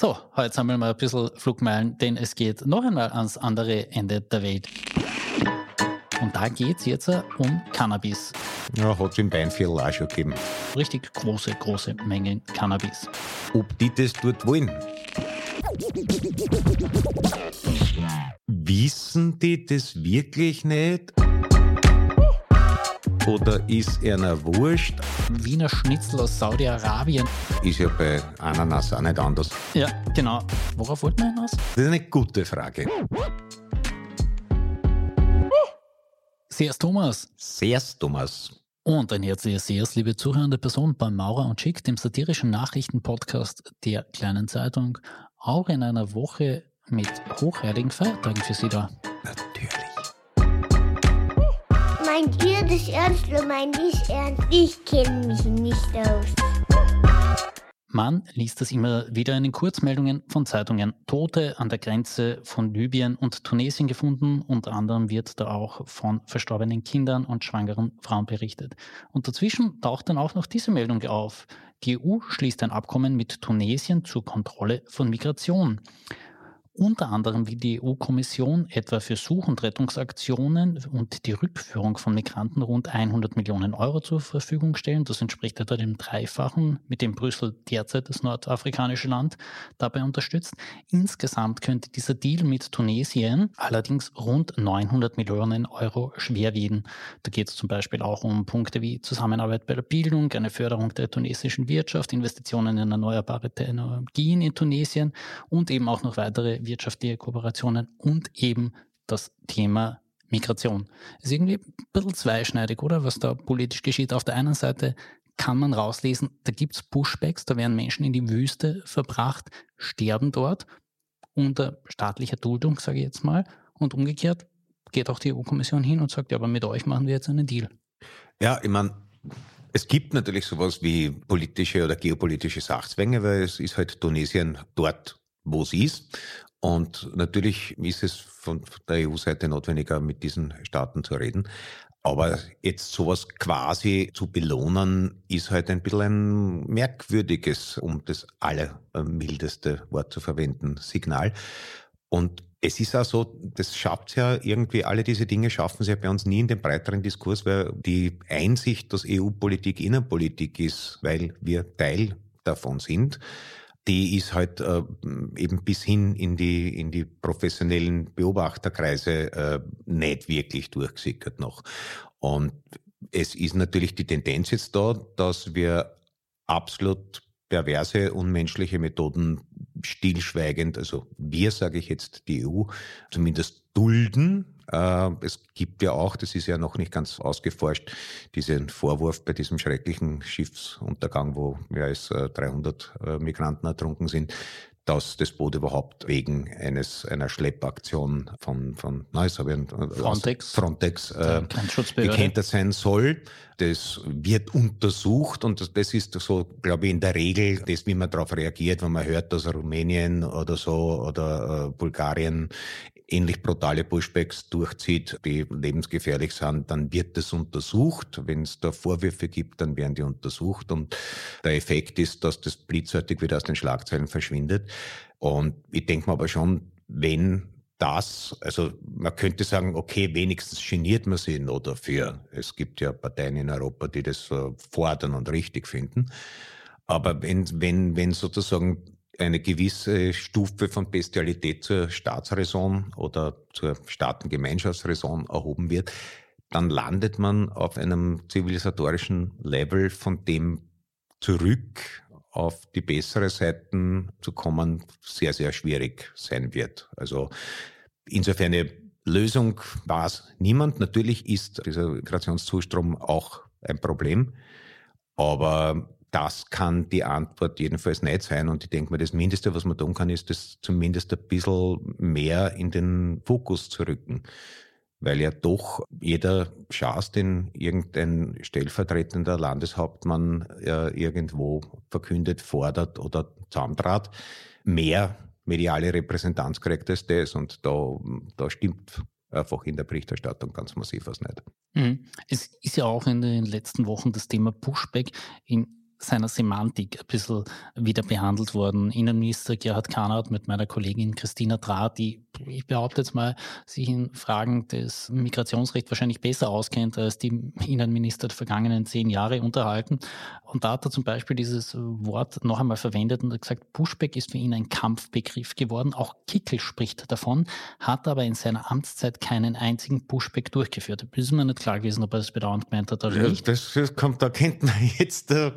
So, heute sammeln wir ein bisschen Flugmeilen, denn es geht noch einmal ans andere Ende der Welt. Und da geht es jetzt um Cannabis. Ja, hat es im Weinviertel auch schon gegeben. Richtig große, große Mengen Cannabis. Ob die das dort wollen? Wissen die das wirklich nicht? Oder ist einer wurscht? Wiener Schnitzel aus Saudi-Arabien. Ist ja bei Ananas auch nicht anders. Ja, genau. Worauf wollten wir hinaus? Das ist eine gute Frage. Sehr Thomas. Sehr Thomas. Und ein herzliches Sehr's, liebe zuhörende Person bei Maurer und Schick, dem satirischen Nachrichtenpodcast der kleinen Zeitung. Auch in einer Woche mit hochheiligen Feiertagen für Sie da. Natürlich. Meint ihr das ernst oder meint ich ernst? Ich kenne mich nicht aus. Man liest das immer wieder in den Kurzmeldungen von Zeitungen. Tote an der Grenze von Libyen und Tunesien gefunden. Unter anderem wird da auch von verstorbenen Kindern und schwangeren Frauen berichtet. Und dazwischen taucht dann auch noch diese Meldung auf. Die EU schließt ein Abkommen mit Tunesien zur Kontrolle von Migration. Unter anderem will die EU-Kommission etwa für Such- und Rettungsaktionen und die Rückführung von Migranten rund 100 Millionen Euro zur Verfügung stellen. Das entspricht etwa dem Dreifachen, mit dem Brüssel derzeit das nordafrikanische Land dabei unterstützt. Insgesamt könnte dieser Deal mit Tunesien allerdings rund 900 Millionen Euro schwer wiegen. Da geht es zum Beispiel auch um Punkte wie Zusammenarbeit bei der Bildung, eine Förderung der tunesischen Wirtschaft, Investitionen in erneuerbare Energien in Tunesien und eben auch noch weitere wirtschaftliche Kooperationen und eben das Thema Migration. Ist irgendwie ein bisschen zweischneidig, oder? Was da politisch geschieht. Auf der einen Seite kann man rauslesen, da gibt es Pushbacks, da werden Menschen in die Wüste verbracht, sterben dort unter staatlicher Duldung, sage ich jetzt mal. Und umgekehrt geht auch die EU-Kommission hin und sagt, ja, aber mit euch machen wir jetzt einen Deal. Ja, ich meine, es gibt natürlich sowas wie politische oder geopolitische Sachzwänge, weil es ist halt Tunesien dort, wo es ist. Und natürlich ist es von der EU-Seite notwendiger, mit diesen Staaten zu reden. Aber jetzt sowas quasi zu belohnen, ist halt ein bisschen ein merkwürdiges, um das allermildeste Wort zu verwenden, Signal. Und es ist auch so, das schafft ja irgendwie, alle diese Dinge schaffen sie ja bei uns nie in den breiteren Diskurs, weil die Einsicht, dass EU-Politik Innenpolitik ist, weil wir Teil davon sind, die ist halt äh, eben bis hin in die, in die professionellen Beobachterkreise äh, nicht wirklich durchgesickert noch. Und es ist natürlich die Tendenz jetzt da, dass wir absolut perverse, unmenschliche Methoden stillschweigend, also wir, sage ich jetzt, die EU, zumindest dulden, es gibt ja auch, das ist ja noch nicht ganz ausgeforscht, diesen Vorwurf bei diesem schrecklichen Schiffsuntergang, wo mehr als 300 äh, Migranten ertrunken sind, dass das Boot überhaupt wegen eines einer Schleppaktion von von na, jetzt habe ich einen, Frontex, Frontex äh, gekentert sein soll. Das wird untersucht und das, das ist so, glaube ich, in der Regel das, wie man darauf reagiert, wenn man hört, dass Rumänien oder so oder äh, Bulgarien ähnlich brutale Pushbacks durchzieht, die lebensgefährlich sind, dann wird das untersucht. Wenn es da Vorwürfe gibt, dann werden die untersucht und der Effekt ist, dass das blitzartig wieder aus den Schlagzeilen verschwindet. Und ich denke mir aber schon, wenn das, also man könnte sagen, okay, wenigstens geniert man sich noch dafür. Es gibt ja Parteien in Europa, die das fordern und richtig finden. Aber wenn, wenn, wenn sozusagen eine gewisse Stufe von Bestialität zur Staatsräson oder zur Staatengemeinschaftsräson erhoben wird, dann landet man auf einem zivilisatorischen Level, von dem zurück auf die bessere Seiten zu kommen sehr, sehr schwierig sein wird. Also insofern eine Lösung war es niemand. Natürlich ist dieser Migrationszustrom auch ein Problem, aber das kann die Antwort jedenfalls nicht sein. Und ich denke mir, das Mindeste, was man tun kann, ist das zumindest ein bisschen mehr in den Fokus zu rücken. Weil ja doch jeder Schaß, den irgendein stellvertretender Landeshauptmann äh, irgendwo verkündet, fordert oder zusammentrat, mehr mediale Repräsentanz kriegt als das. Und da, da stimmt einfach in der Berichterstattung ganz massiv was nicht. Mhm. Es ist ja auch in den letzten Wochen das Thema Pushback in seiner Semantik ein bisschen wieder behandelt worden. Innenminister Gerhard Kahnert mit meiner Kollegin Christina Draht, die, ich behaupte jetzt mal, sich in Fragen des Migrationsrechts wahrscheinlich besser auskennt als die Innenminister der vergangenen zehn Jahre unterhalten. Und da hat er zum Beispiel dieses Wort noch einmal verwendet und gesagt, Pushback ist für ihn ein Kampfbegriff geworden. Auch Kickel spricht davon, hat aber in seiner Amtszeit keinen einzigen Pushback durchgeführt. Da ist mir nicht klar gewesen, ob er das bedauernd gemeint hat oder ja, nicht. Das kommt, da kennt man jetzt. Äh,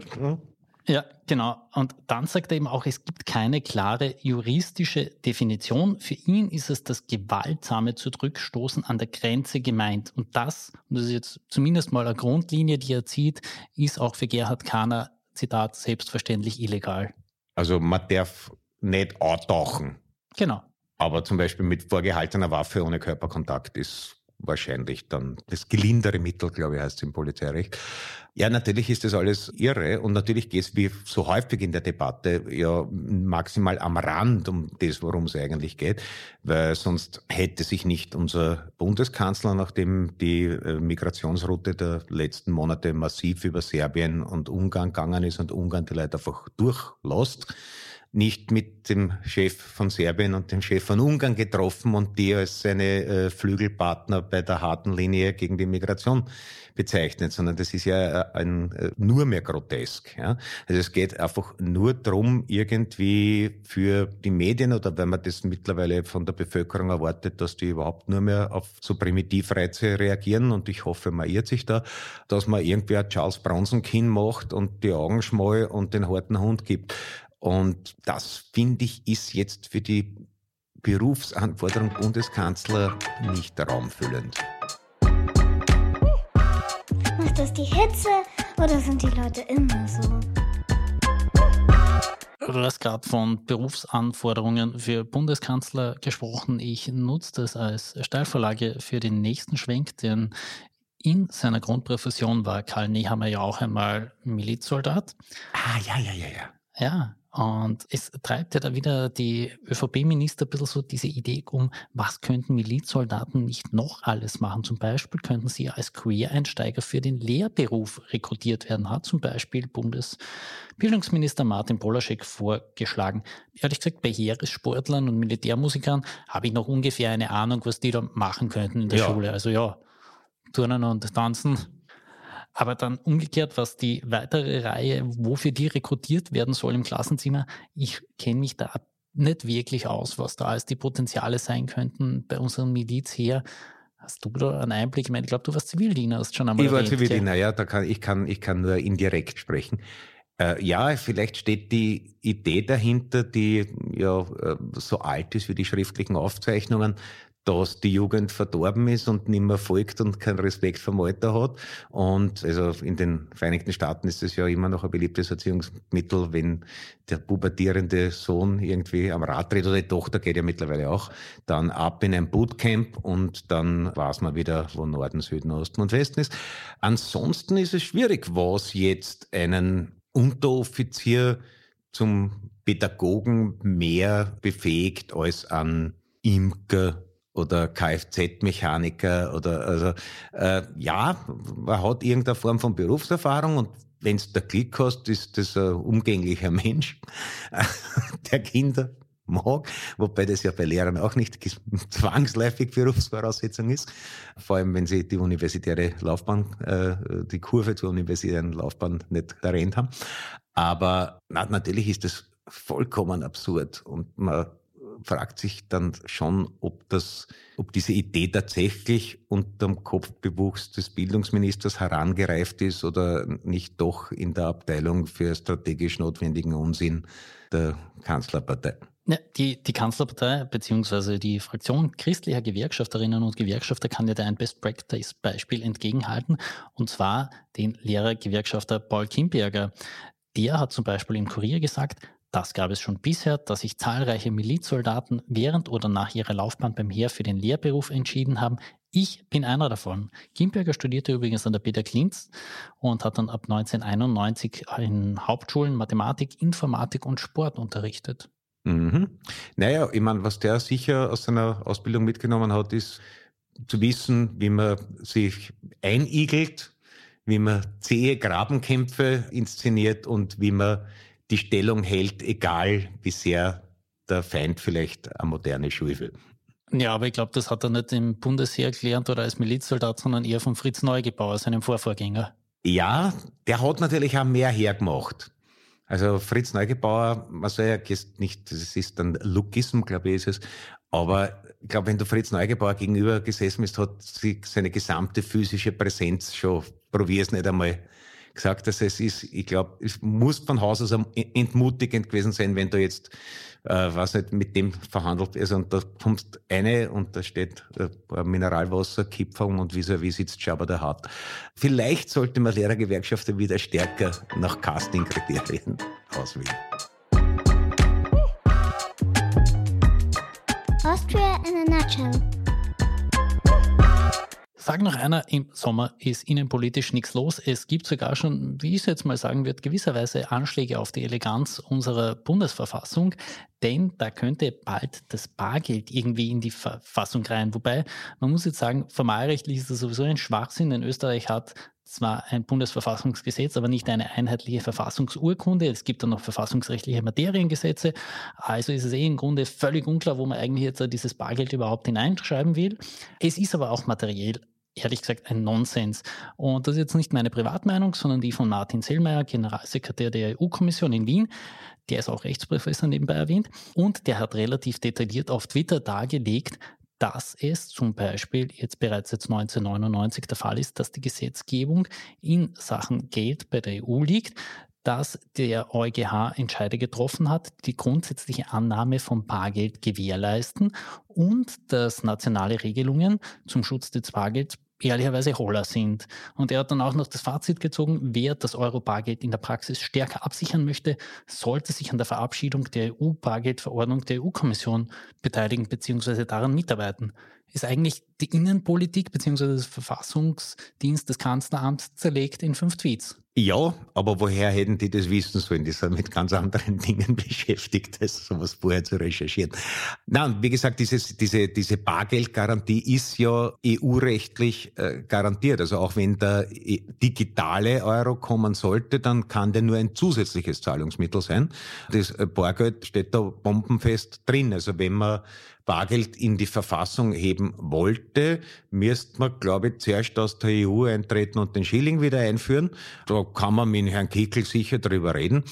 ja, genau. Und dann sagt er eben auch, es gibt keine klare juristische Definition. Für ihn ist es das gewaltsame Zurückstoßen an der Grenze gemeint. Und das, und das ist jetzt zumindest mal eine Grundlinie, die er zieht, ist auch für Gerhard Kahner, Zitat, selbstverständlich illegal. Also man darf nicht antauchen. Genau. Aber zum Beispiel mit vorgehaltener Waffe ohne Körperkontakt ist wahrscheinlich dann das gelindere Mittel, glaube ich, heißt es im Polizeirecht. Ja, natürlich ist das alles irre und natürlich geht es wie so häufig in der Debatte ja maximal am Rand um das, worum es eigentlich geht, weil sonst hätte sich nicht unser Bundeskanzler, nachdem die äh, Migrationsroute der letzten Monate massiv über Serbien und Ungarn gegangen ist und Ungarn die Leute einfach durchlässt, nicht mit dem Chef von Serbien und dem Chef von Ungarn getroffen und die als seine äh, Flügelpartner bei der harten Linie gegen die Migration bezeichnet, sondern das ist ja äh, ein, äh, nur mehr grotesk. Ja? Also es geht einfach nur drum, irgendwie für die Medien oder wenn man das mittlerweile von der Bevölkerung erwartet, dass die überhaupt nur mehr auf so Primitivreize reagieren und ich hoffe, man irrt sich da, dass man irgendwer Charles Bronson Kinn macht und die Augen schmal und den harten Hund gibt. Und das, finde ich, ist jetzt für die Berufsanforderung Bundeskanzler nicht raumfüllend. Macht das die Hitze oder sind die Leute immer so? Du hast gerade von Berufsanforderungen für Bundeskanzler gesprochen. Ich nutze das als Steilvorlage für den nächsten Schwenk, denn in seiner Grundprofession war Karl Nehammer ja auch einmal Milizsoldat. Ah, ja, ja, ja, ja. Ja, und es treibt ja da wieder die ÖVP-Minister ein bisschen so diese Idee um, was könnten Milizsoldaten nicht noch alles machen? Zum Beispiel könnten sie als Quereinsteiger für den Lehrberuf rekrutiert werden, hat zum Beispiel Bundesbildungsminister Martin Polaschek vorgeschlagen. Ehrlich gesagt, bei Heeressportlern und Militärmusikern habe ich noch ungefähr eine Ahnung, was die da machen könnten in der ja. Schule. Also ja, Turnen und Tanzen aber dann umgekehrt, was die weitere Reihe, wofür die rekrutiert werden soll im Klassenzimmer, ich kenne mich da nicht wirklich aus, was da als die Potenziale sein könnten bei unserem Milizheer. Hast du da einen Einblick? Ich meine, ich glaube, du warst Zivildiener, hast schon einmal Ich war Zivildiener, ja, da kann, ich, kann, ich kann nur indirekt sprechen. Äh, ja, vielleicht steht die Idee dahinter, die ja äh, so alt ist wie die schriftlichen Aufzeichnungen, dass die Jugend verdorben ist und nicht mehr folgt und keinen Respekt vom Alter hat. Und also in den Vereinigten Staaten ist es ja immer noch ein beliebtes Erziehungsmittel, wenn der pubertierende Sohn irgendwie am Rad dreht oder die Tochter geht ja mittlerweile auch, dann ab in ein Bootcamp und dann weiß man wieder, wo Norden, Süden, Osten und Westen ist. Ansonsten ist es schwierig, was jetzt einen Unteroffizier zum Pädagogen mehr befähigt als an Imker oder Kfz-Mechaniker oder also äh, ja, man hat irgendeine Form von Berufserfahrung und wenn du Glück hast, ist das ein umgänglicher Mensch, der Kinder mag, wobei das ja bei Lehrern auch nicht zwangsläufig Berufsvoraussetzung ist, vor allem wenn sie die universitäre Laufbahn, äh, die Kurve zur universitären Laufbahn nicht errennt haben. Aber na, natürlich ist das vollkommen absurd und man fragt sich dann schon, ob das, ob diese Idee tatsächlich unterm Kopfbewuchs des Bildungsministers herangereift ist oder nicht doch in der Abteilung für strategisch notwendigen Unsinn der Kanzlerpartei. Ja, die, die Kanzlerpartei bzw. die Fraktion christlicher Gewerkschafterinnen und Gewerkschafter kann ja da ein Best-Practice-Beispiel entgegenhalten, und zwar den Lehrergewerkschafter Paul Kimberger. Der hat zum Beispiel im Kurier gesagt, das gab es schon bisher, dass sich zahlreiche Milizsoldaten während oder nach ihrer Laufbahn beim Heer für den Lehrberuf entschieden haben. Ich bin einer davon. Kimberger studierte übrigens an der Peter Klintz und hat dann ab 1991 in Hauptschulen Mathematik, Informatik und Sport unterrichtet. Mhm. Naja, ich meine, was der sicher aus seiner Ausbildung mitgenommen hat, ist zu wissen, wie man sich einigelt wie man zähe Grabenkämpfe inszeniert und wie man die Stellung hält, egal wie sehr der Feind vielleicht eine moderne Schule will. Ja, aber ich glaube, das hat er nicht im Bundesheer gelernt oder als Milizsoldat, sondern eher von Fritz Neugebauer, seinem Vorvorgänger. Ja, der hat natürlich auch mehr hergemacht. Also Fritz Neugebauer, man soll ja nicht, das ist dann Lookism, glaube ich, ist es. Aber ich glaube, wenn du Fritz Neugebauer gegenüber gesessen bist, hat sie seine gesamte physische Präsenz schon, probier's nicht einmal, gesagt, dass es ist, ich glaube, es muss von Haus aus entmutigend gewesen sein, wenn du jetzt, äh, was nicht, mit dem verhandelt ist und da kommst eine und da steht äh, Mineralwasser, Kipferung und vis-à-vis sitzt Jabba der Hart. Vielleicht sollte man Lehrergewerkschaften wieder stärker nach Casting-Kriterien auswählen. Sag noch einer, im Sommer ist innenpolitisch nichts los. Es gibt sogar schon, wie ich es jetzt mal sagen würde, gewisserweise Anschläge auf die Eleganz unserer Bundesverfassung, denn da könnte bald das Bargeld irgendwie in die Verfassung rein. Wobei, man muss jetzt sagen, formalrechtlich ist das sowieso ein Schwachsinn, denn Österreich hat zwar ein Bundesverfassungsgesetz, aber nicht eine einheitliche Verfassungsurkunde. Es gibt dann noch verfassungsrechtliche Materiengesetze. Also ist es eh im Grunde völlig unklar, wo man eigentlich jetzt dieses Bargeld überhaupt hineinschreiben will. Es ist aber auch materiell ehrlich gesagt ein Nonsens. Und das ist jetzt nicht meine Privatmeinung, sondern die von Martin Sellmeier, Generalsekretär der EU-Kommission in Wien. Der ist auch Rechtsprofessor nebenbei erwähnt. Und der hat relativ detailliert auf Twitter dargelegt, dass es zum Beispiel jetzt bereits jetzt 1999 der Fall ist, dass die Gesetzgebung in Sachen Geld bei der EU liegt, dass der EuGH Entscheide getroffen hat, die grundsätzliche Annahme von Bargeld gewährleisten und dass nationale Regelungen zum Schutz des Bargelds ehrlicherweise holler sind. Und er hat dann auch noch das Fazit gezogen, wer das Euro-Bargeld in der Praxis stärker absichern möchte, sollte sich an der Verabschiedung der EU-Bargeldverordnung der EU-Kommission beteiligen bzw. daran mitarbeiten. Ist eigentlich die Innenpolitik bzw. das Verfassungsdienst des Kanzleramts zerlegt in fünf Tweets. Ja, aber woher hätten die das wissen sollen? Die sind mit ganz anderen Dingen beschäftigt, als sowas vorher zu recherchieren. Na, wie gesagt, dieses, diese, diese Bargeldgarantie ist ja EU-rechtlich äh, garantiert. Also auch wenn der äh, digitale Euro kommen sollte, dann kann der nur ein zusätzliches Zahlungsmittel sein. Das äh, Bargeld steht da bombenfest drin. Also wenn man Bargeld in die Verfassung heben wollte, müsste man, glaube ich, zuerst aus der EU eintreten und den Schilling wieder einführen. Da kann man mit Herrn Kickel sicher drüber reden.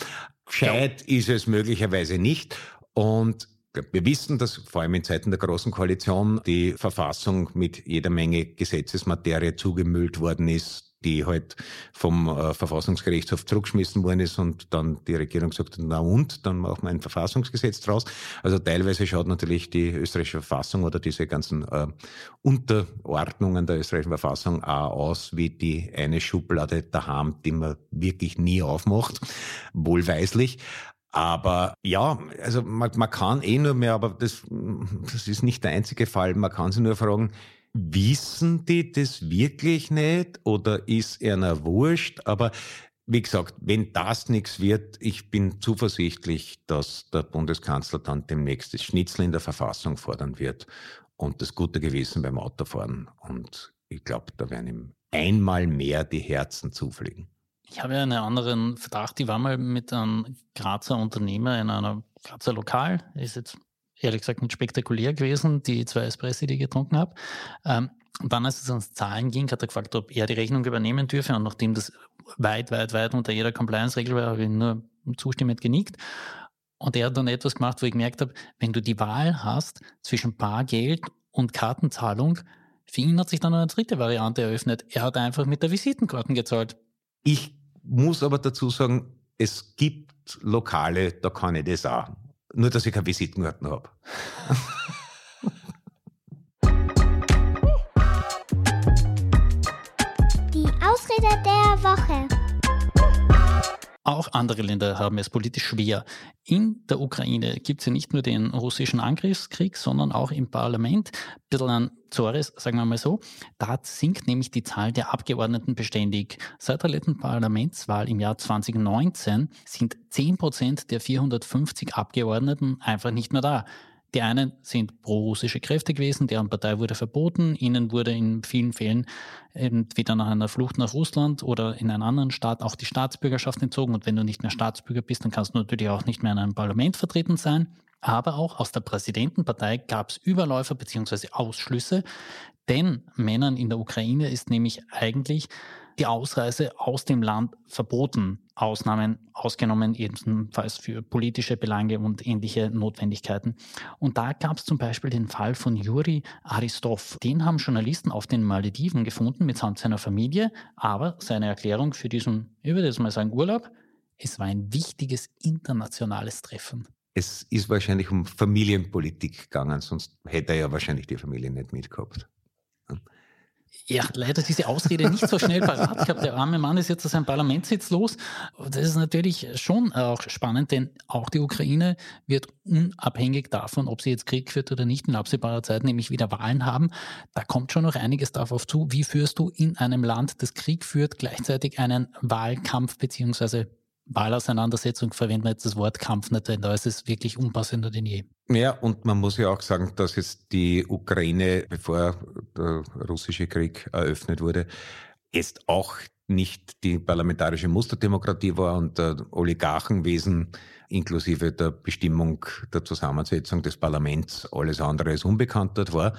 Gescheit ja. ist es möglicherweise nicht. Und wir wissen, dass vor allem in Zeiten der Großen Koalition die Verfassung mit jeder Menge Gesetzesmaterie zugemüllt worden ist, die halt vom äh, Verfassungsgerichtshof zurückgeschmissen worden ist und dann die Regierung hat, na und, dann machen wir ein Verfassungsgesetz draus. Also teilweise schaut natürlich die österreichische Verfassung oder diese ganzen äh, Unterordnungen der österreichischen Verfassung auch aus wie die eine Schublade daheim, die man wirklich nie aufmacht, wohlweislich. Aber ja, also man, man kann eh nur mehr, aber das, das ist nicht der einzige Fall, man kann sich nur fragen, Wissen die das wirklich nicht oder ist einer wurscht? Aber wie gesagt, wenn das nichts wird, ich bin zuversichtlich, dass der Bundeskanzler dann demnächst das Schnitzel in der Verfassung fordern wird und das gute Gewissen beim Autofahren. Und ich glaube, da werden ihm einmal mehr die Herzen zufliegen. Ich habe ja einen anderen Verdacht. Ich war mal mit einem Grazer Unternehmer in einer Grazer Lokal, ist jetzt ehrlich gesagt nicht spektakulär gewesen, die zwei Espressi, die ich getrunken habe. Ähm, und dann, als es ans Zahlen ging, hat er gefragt, ob er die Rechnung übernehmen dürfe. Und nachdem das weit, weit, weit unter jeder Compliance-Regel war, habe ich nur zustimmend genickt. Und er hat dann etwas gemacht, wo ich gemerkt habe, wenn du die Wahl hast zwischen Bargeld und Kartenzahlung, für ihn hat sich dann eine dritte Variante eröffnet. Er hat einfach mit der Visitenkarten gezahlt. Ich muss aber dazu sagen, es gibt Lokale, da kann ich das auch. Nur, dass ich keine Visitenkarten habe. Die Ausrede der Woche. Auch andere Länder haben es politisch schwer. In der Ukraine gibt es ja nicht nur den russischen Angriffskrieg, sondern auch im Parlament ein bisschen an Zores, sagen wir mal so. Da sinkt nämlich die Zahl der Abgeordneten beständig. Seit der letzten Parlamentswahl im Jahr 2019 sind 10 Prozent der 450 Abgeordneten einfach nicht mehr da. Die einen sind pro-russische Kräfte gewesen, deren Partei wurde verboten, ihnen wurde in vielen Fällen entweder nach einer Flucht nach Russland oder in einen anderen Staat auch die Staatsbürgerschaft entzogen. Und wenn du nicht mehr Staatsbürger bist, dann kannst du natürlich auch nicht mehr in einem Parlament vertreten sein. Aber auch aus der Präsidentenpartei gab es Überläufer bzw. Ausschlüsse. Den Männern in der Ukraine ist nämlich eigentlich die Ausreise aus dem Land verboten. Ausnahmen ausgenommen, ebenfalls für politische Belange und ähnliche Notwendigkeiten. Und da gab es zum Beispiel den Fall von Juri Aristov. Den haben Journalisten auf den Malediven gefunden mitsamt seiner Familie, aber seine Erklärung für diesen, ich würde jetzt mal sagen, Urlaub, es war ein wichtiges internationales Treffen. Es ist wahrscheinlich um Familienpolitik gegangen, sonst hätte er ja wahrscheinlich die Familie nicht mitgehabt ja, leider diese Ausrede nicht so schnell parat gehabt. Der arme Mann ist jetzt aus seinem Parlamentssitz los. Das ist natürlich schon auch spannend, denn auch die Ukraine wird unabhängig davon, ob sie jetzt Krieg führt oder nicht in absehbarer Zeit, nämlich wieder Wahlen haben. Da kommt schon noch einiges darauf zu. Wie führst du in einem Land, das Krieg führt, gleichzeitig einen Wahlkampf beziehungsweise Wahlauseinandersetzung verwenden wir jetzt das Wort Kampf nicht, denn da ist es wirklich unpassender denn je. Ja, und man muss ja auch sagen, dass jetzt die Ukraine, bevor der russische Krieg eröffnet wurde, jetzt auch nicht die parlamentarische Musterdemokratie war und der Oligarchenwesen inklusive der Bestimmung der Zusammensetzung des Parlaments alles andere als unbekannt dort war.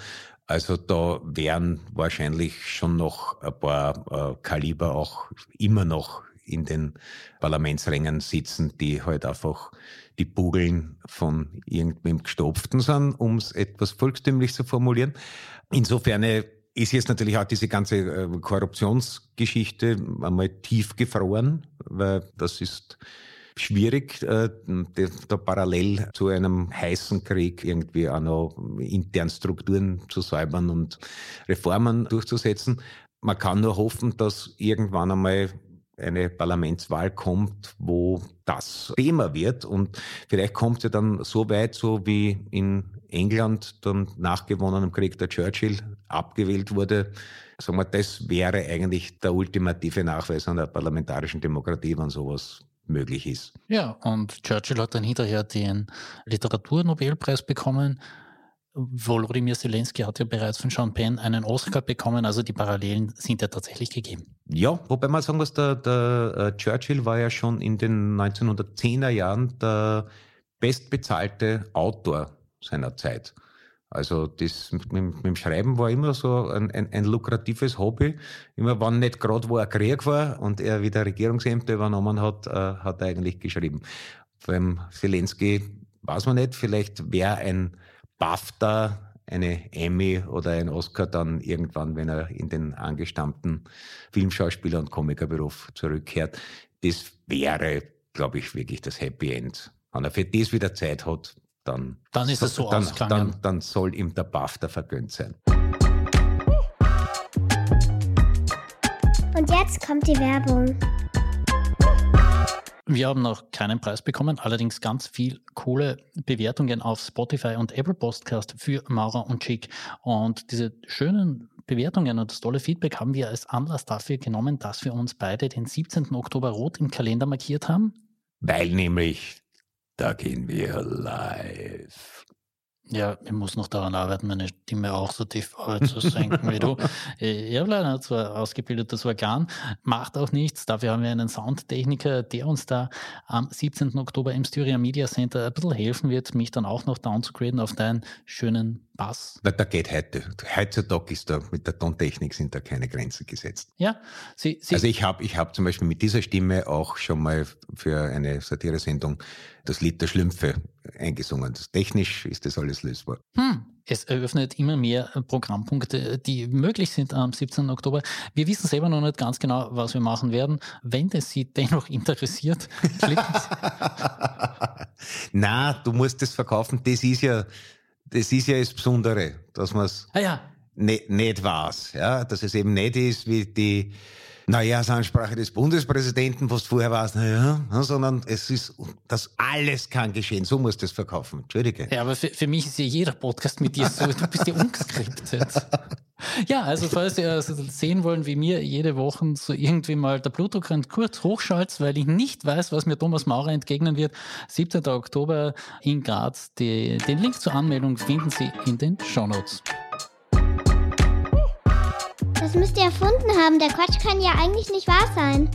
Also da wären wahrscheinlich schon noch ein paar äh, Kaliber auch immer noch in den Parlamentsrängen sitzen, die halt einfach die Bugeln von irgendwem gestopften sind, um es etwas volkstümlich zu formulieren. Insofern äh, ist jetzt natürlich auch diese ganze äh, Korruptionsgeschichte einmal tief gefroren, weil das ist schwierig, äh, da parallel zu einem heißen Krieg irgendwie auch noch intern Strukturen zu säubern und Reformen durchzusetzen. Man kann nur hoffen, dass irgendwann einmal eine Parlamentswahl kommt, wo das Thema wird. Und vielleicht kommt ja dann so weit, so wie in England dann nach gewonnenem Krieg der Churchill abgewählt wurde. Sagen wir, das wäre eigentlich der ultimative Nachweis einer parlamentarischen Demokratie, wenn sowas möglich ist. Ja, und Churchill hat dann hinterher den Literaturnobelpreis bekommen. Volodymyr Zelensky hat ja bereits von Penn einen Oscar bekommen, also die Parallelen sind ja tatsächlich gegeben. Ja, wobei man sagen muss, der, der uh, Churchill war ja schon in den 1910er Jahren der bestbezahlte Autor seiner Zeit. Also das mit, mit, dem Schreiben war immer so ein, ein, ein lukratives Hobby. Immer wann nicht gerade wo er Krieg war und er wieder Regierungsämter übernommen hat, uh, hat er eigentlich geschrieben. Beim Zelensky weiß man nicht, vielleicht wäre ein BAFTA, eine Emmy oder ein Oscar dann irgendwann, wenn er in den angestammten Filmschauspieler- und Komikerberuf zurückkehrt. Das wäre, glaube ich, wirklich das Happy End. Wenn er für das wieder Zeit hat, dann, dann ist es so dann, dann, dann soll ihm der BAFTA vergönnt sein. Und jetzt kommt die Werbung. Wir haben noch keinen Preis bekommen, allerdings ganz viel coole Bewertungen auf Spotify und Apple Podcast für Maurer und Chick. Und diese schönen Bewertungen und das tolle Feedback haben wir als Anlass dafür genommen, dass wir uns beide den 17. Oktober rot im Kalender markiert haben. Weil nämlich, da gehen wir live. Ja, ich muss noch daran arbeiten, meine Stimme auch so tief zu senken wie du. Ich habe leider zwar ausgebildetes Organ, macht auch nichts. Dafür haben wir einen Soundtechniker, der uns da am 17. Oktober im Styria Media Center ein bisschen helfen wird, mich dann auch noch downzugraden auf deinen schönen Bass. Na, da geht heute. Heutzutage ist da mit der Tontechnik sind da keine Grenzen gesetzt. Ja, Sie, Sie Also ich habe ich hab zum Beispiel mit dieser Stimme auch schon mal für eine Satiresendung das Lied der Schlümpfe eingesungen. Technisch ist das alles lösbar. Hm. Es eröffnet immer mehr Programmpunkte, die möglich sind am 17. Oktober. Wir wissen selber noch nicht ganz genau, was wir machen werden. Wenn es Sie dennoch interessiert, klicken Sie. Na, du musst es verkaufen. Das ist ja, das ist ja das Besondere, dass man es ah, ja. nicht, nicht weiß. Ja? Dass es eben nicht ist wie die Neujahrsansprache des Bundespräsidenten, was vorher war, naja, sondern es ist, das alles kann geschehen. So muss das verkaufen. Entschuldige. Ja, aber für, für mich ist ja jeder Podcast mit dir so. Du bist ja ungeskriptet. Ja, also falls ihr also sehen wollen, wie mir jede Woche so irgendwie mal der Blutdruck kurz hochschaltet, weil ich nicht weiß, was mir Thomas Maurer entgegnen wird. 17. Oktober in Graz. Die, den Link zur Anmeldung finden Sie in den Shownotes. Das müsst ihr erfunden haben. Der Quatsch kann ja eigentlich nicht wahr sein.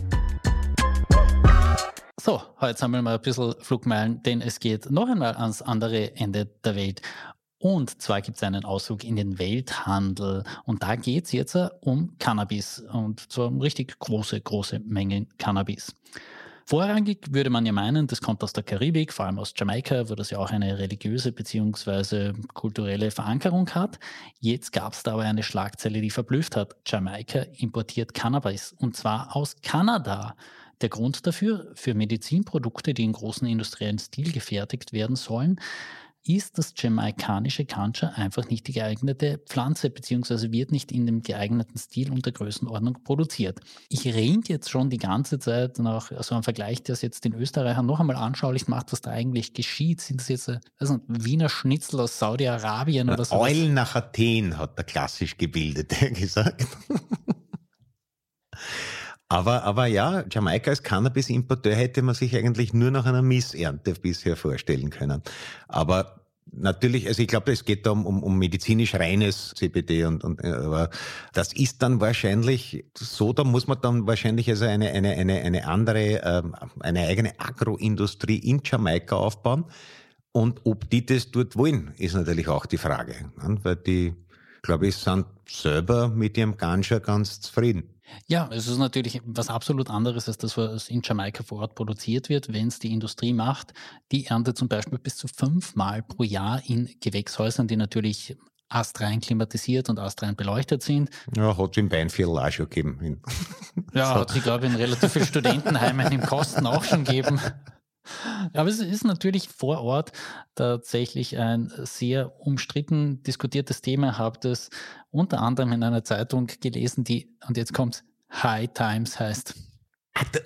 So, heute sammeln wir ein bisschen Flugmeilen, denn es geht noch einmal ans andere Ende der Welt. Und zwar gibt es einen Ausflug in den Welthandel. Und da geht es jetzt um Cannabis. Und zwar um richtig große, große Mengen Cannabis. Vorrangig würde man ja meinen, das kommt aus der Karibik, vor allem aus Jamaika, wo das ja auch eine religiöse bzw. kulturelle Verankerung hat. Jetzt gab es da aber eine Schlagzeile, die verblüfft hat. Jamaika importiert Cannabis und zwar aus Kanada. Der Grund dafür, für Medizinprodukte, die in großen industriellen Stil gefertigt werden sollen, ist das jamaikanische Kancha einfach nicht die geeignete Pflanze, beziehungsweise wird nicht in dem geeigneten Stil und der Größenordnung produziert. Ich ringe jetzt schon die ganze Zeit nach so einem Vergleich, der es jetzt den Österreichern noch einmal anschaulich macht, was da eigentlich geschieht. Sind das jetzt also Wiener Schnitzel aus Saudi-Arabien oder so? Eulen nach Athen, hat der klassisch Gebildete gesagt. Aber, aber ja, Jamaika als Cannabis-Importeur hätte man sich eigentlich nur nach einer Missernte bisher vorstellen können. Aber natürlich, also ich glaube, es geht da um, um, um medizinisch reines CBD und, und aber das ist dann wahrscheinlich so, da muss man dann wahrscheinlich also eine, eine, eine, eine andere, ähm, eine eigene Agroindustrie in Jamaika aufbauen. Und ob die das dort wollen, ist natürlich auch die Frage. Ne? Weil die, glaube ich, sind selber mit ihrem Ganja ganz zufrieden. Ja, es ist natürlich was absolut anderes als das, was in Jamaika vor Ort produziert wird, wenn es die Industrie macht. Die erntet zum Beispiel bis zu fünfmal pro Jahr in Gewächshäusern, die natürlich astrein klimatisiert und astrein beleuchtet sind. Ja, hat es in Beinviertel auch schon gegeben. ja, so. hat sie, glaube ich, in relativ vielen Studentenheimen im Kosten auch schon gegeben. Aber es ist natürlich vor Ort tatsächlich ein sehr umstritten diskutiertes Thema. Habt es unter anderem in einer Zeitung gelesen, die, und jetzt kommt High Times heißt.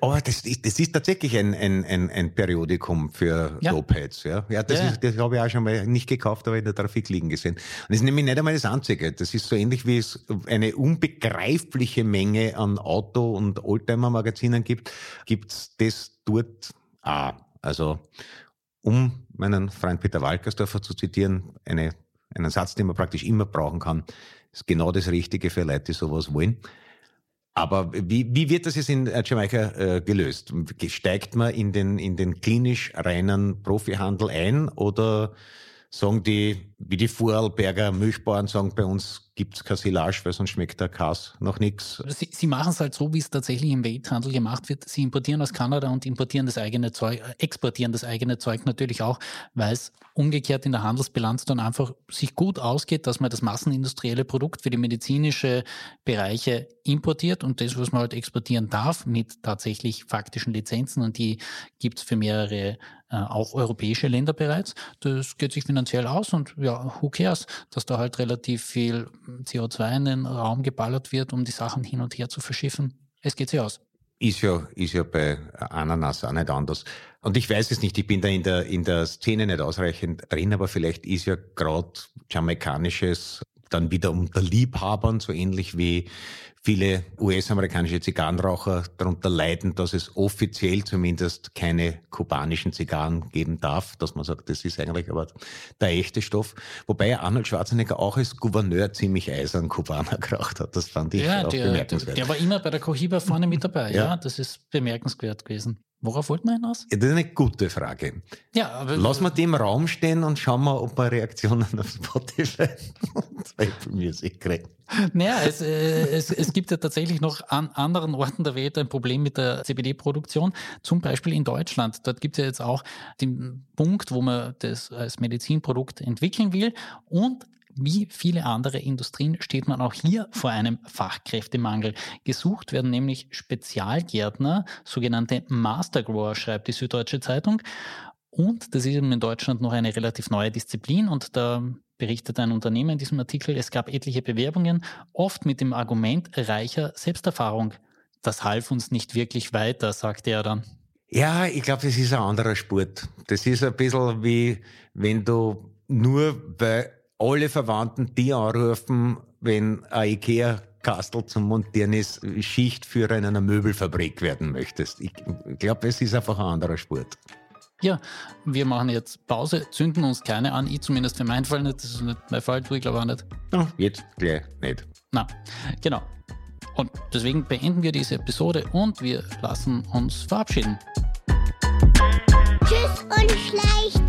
Oh, das ist, das ist tatsächlich ein, ein, ein, ein Periodikum für ja. Dopeheads. Ja, ja das, ja. das habe ich auch schon mal nicht gekauft, aber in der Trafik liegen gesehen. Und das ist nämlich nicht einmal das Einzige. Das ist so ähnlich wie es eine unbegreifliche Menge an Auto- und Oldtimer-Magazinen gibt, gibt es das dort auch. Also, um meinen Freund Peter Walkersdorfer zu zitieren, eine, einen Satz, den man praktisch immer brauchen kann, ist genau das Richtige für Leute, die sowas wollen. Aber wie, wie wird das jetzt in Jamaika äh, gelöst? Steigt man in den, in den klinisch reinen Profihandel ein oder sagen die, wie die Vorarlberger Milchbauern sagen, bei uns gibt es kein Silage, weil sonst schmeckt der Kass noch nichts. Sie, sie machen es halt so, wie es tatsächlich im Welthandel gemacht wird. Sie importieren aus Kanada und importieren das eigene Zeug, äh, exportieren das eigene Zeug natürlich auch, weil es umgekehrt in der Handelsbilanz dann einfach sich gut ausgeht, dass man das massenindustrielle Produkt für die medizinische Bereiche importiert und das, was man halt exportieren darf, mit tatsächlich faktischen Lizenzen und die gibt es für mehrere äh, auch europäische Länder bereits. Das geht sich finanziell aus und ja, who cares, dass da halt relativ viel CO2 in den Raum geballert wird, um die Sachen hin und her zu verschiffen. Es geht sich aus. Ist ja, ist ja bei Ananas auch nicht anders. Und ich weiß es nicht, ich bin da in der, in der Szene nicht ausreichend drin, aber vielleicht ist ja gerade jamaikanisches dann wieder unter Liebhabern, so ähnlich wie viele US-amerikanische Zigarrenraucher darunter leiden, dass es offiziell zumindest keine kubanischen Zigarren geben darf, dass man sagt, das ist eigentlich aber der echte Stoff. Wobei Arnold Schwarzenegger auch als Gouverneur ziemlich eisern Kubaner geraucht hat. Das fand ich ja, auch der, bemerkenswert. Der war immer bei der Cohiba vorne mit dabei. ja. ja, das ist bemerkenswert gewesen. Worauf wollten wir hinaus? Ja, das ist eine gute Frage. Ja, aber Lass mal die im Raum stehen und schauen wir, ob wir Reaktionen auf Spotify und Apple Music kriegen. Naja, es, äh, es, es gibt ja tatsächlich noch an anderen Orten der Welt ein Problem mit der CBD-Produktion. Zum Beispiel in Deutschland. Dort gibt es ja jetzt auch den Punkt, wo man das als Medizinprodukt entwickeln will. Und wie viele andere Industrien steht man auch hier vor einem Fachkräftemangel. Gesucht werden nämlich Spezialgärtner, sogenannte Mastergrower, schreibt die Süddeutsche Zeitung. Und das ist eben in Deutschland noch eine relativ neue Disziplin und da berichtet ein Unternehmen in diesem Artikel, es gab etliche Bewerbungen, oft mit dem Argument reicher Selbsterfahrung. Das half uns nicht wirklich weiter, sagte er dann. Ja, ich glaube, das ist ein anderer Sport. Das ist ein bisschen wie wenn du nur bei alle Verwandten die anrufen, wenn ein Ikea Kastel zum Montieren ist, Schichtführer in einer Möbelfabrik werden möchtest. Ich glaube, es ist einfach ein anderer Sport. Ja, wir machen jetzt Pause, zünden uns keine an. Ich zumindest für meinen Fall nicht. Das ist nicht mein Fall, du, ich glaube auch nicht. Ja, jetzt gleich nicht. Na, genau. Und deswegen beenden wir diese Episode und wir lassen uns verabschieden. Tschüss und schleicht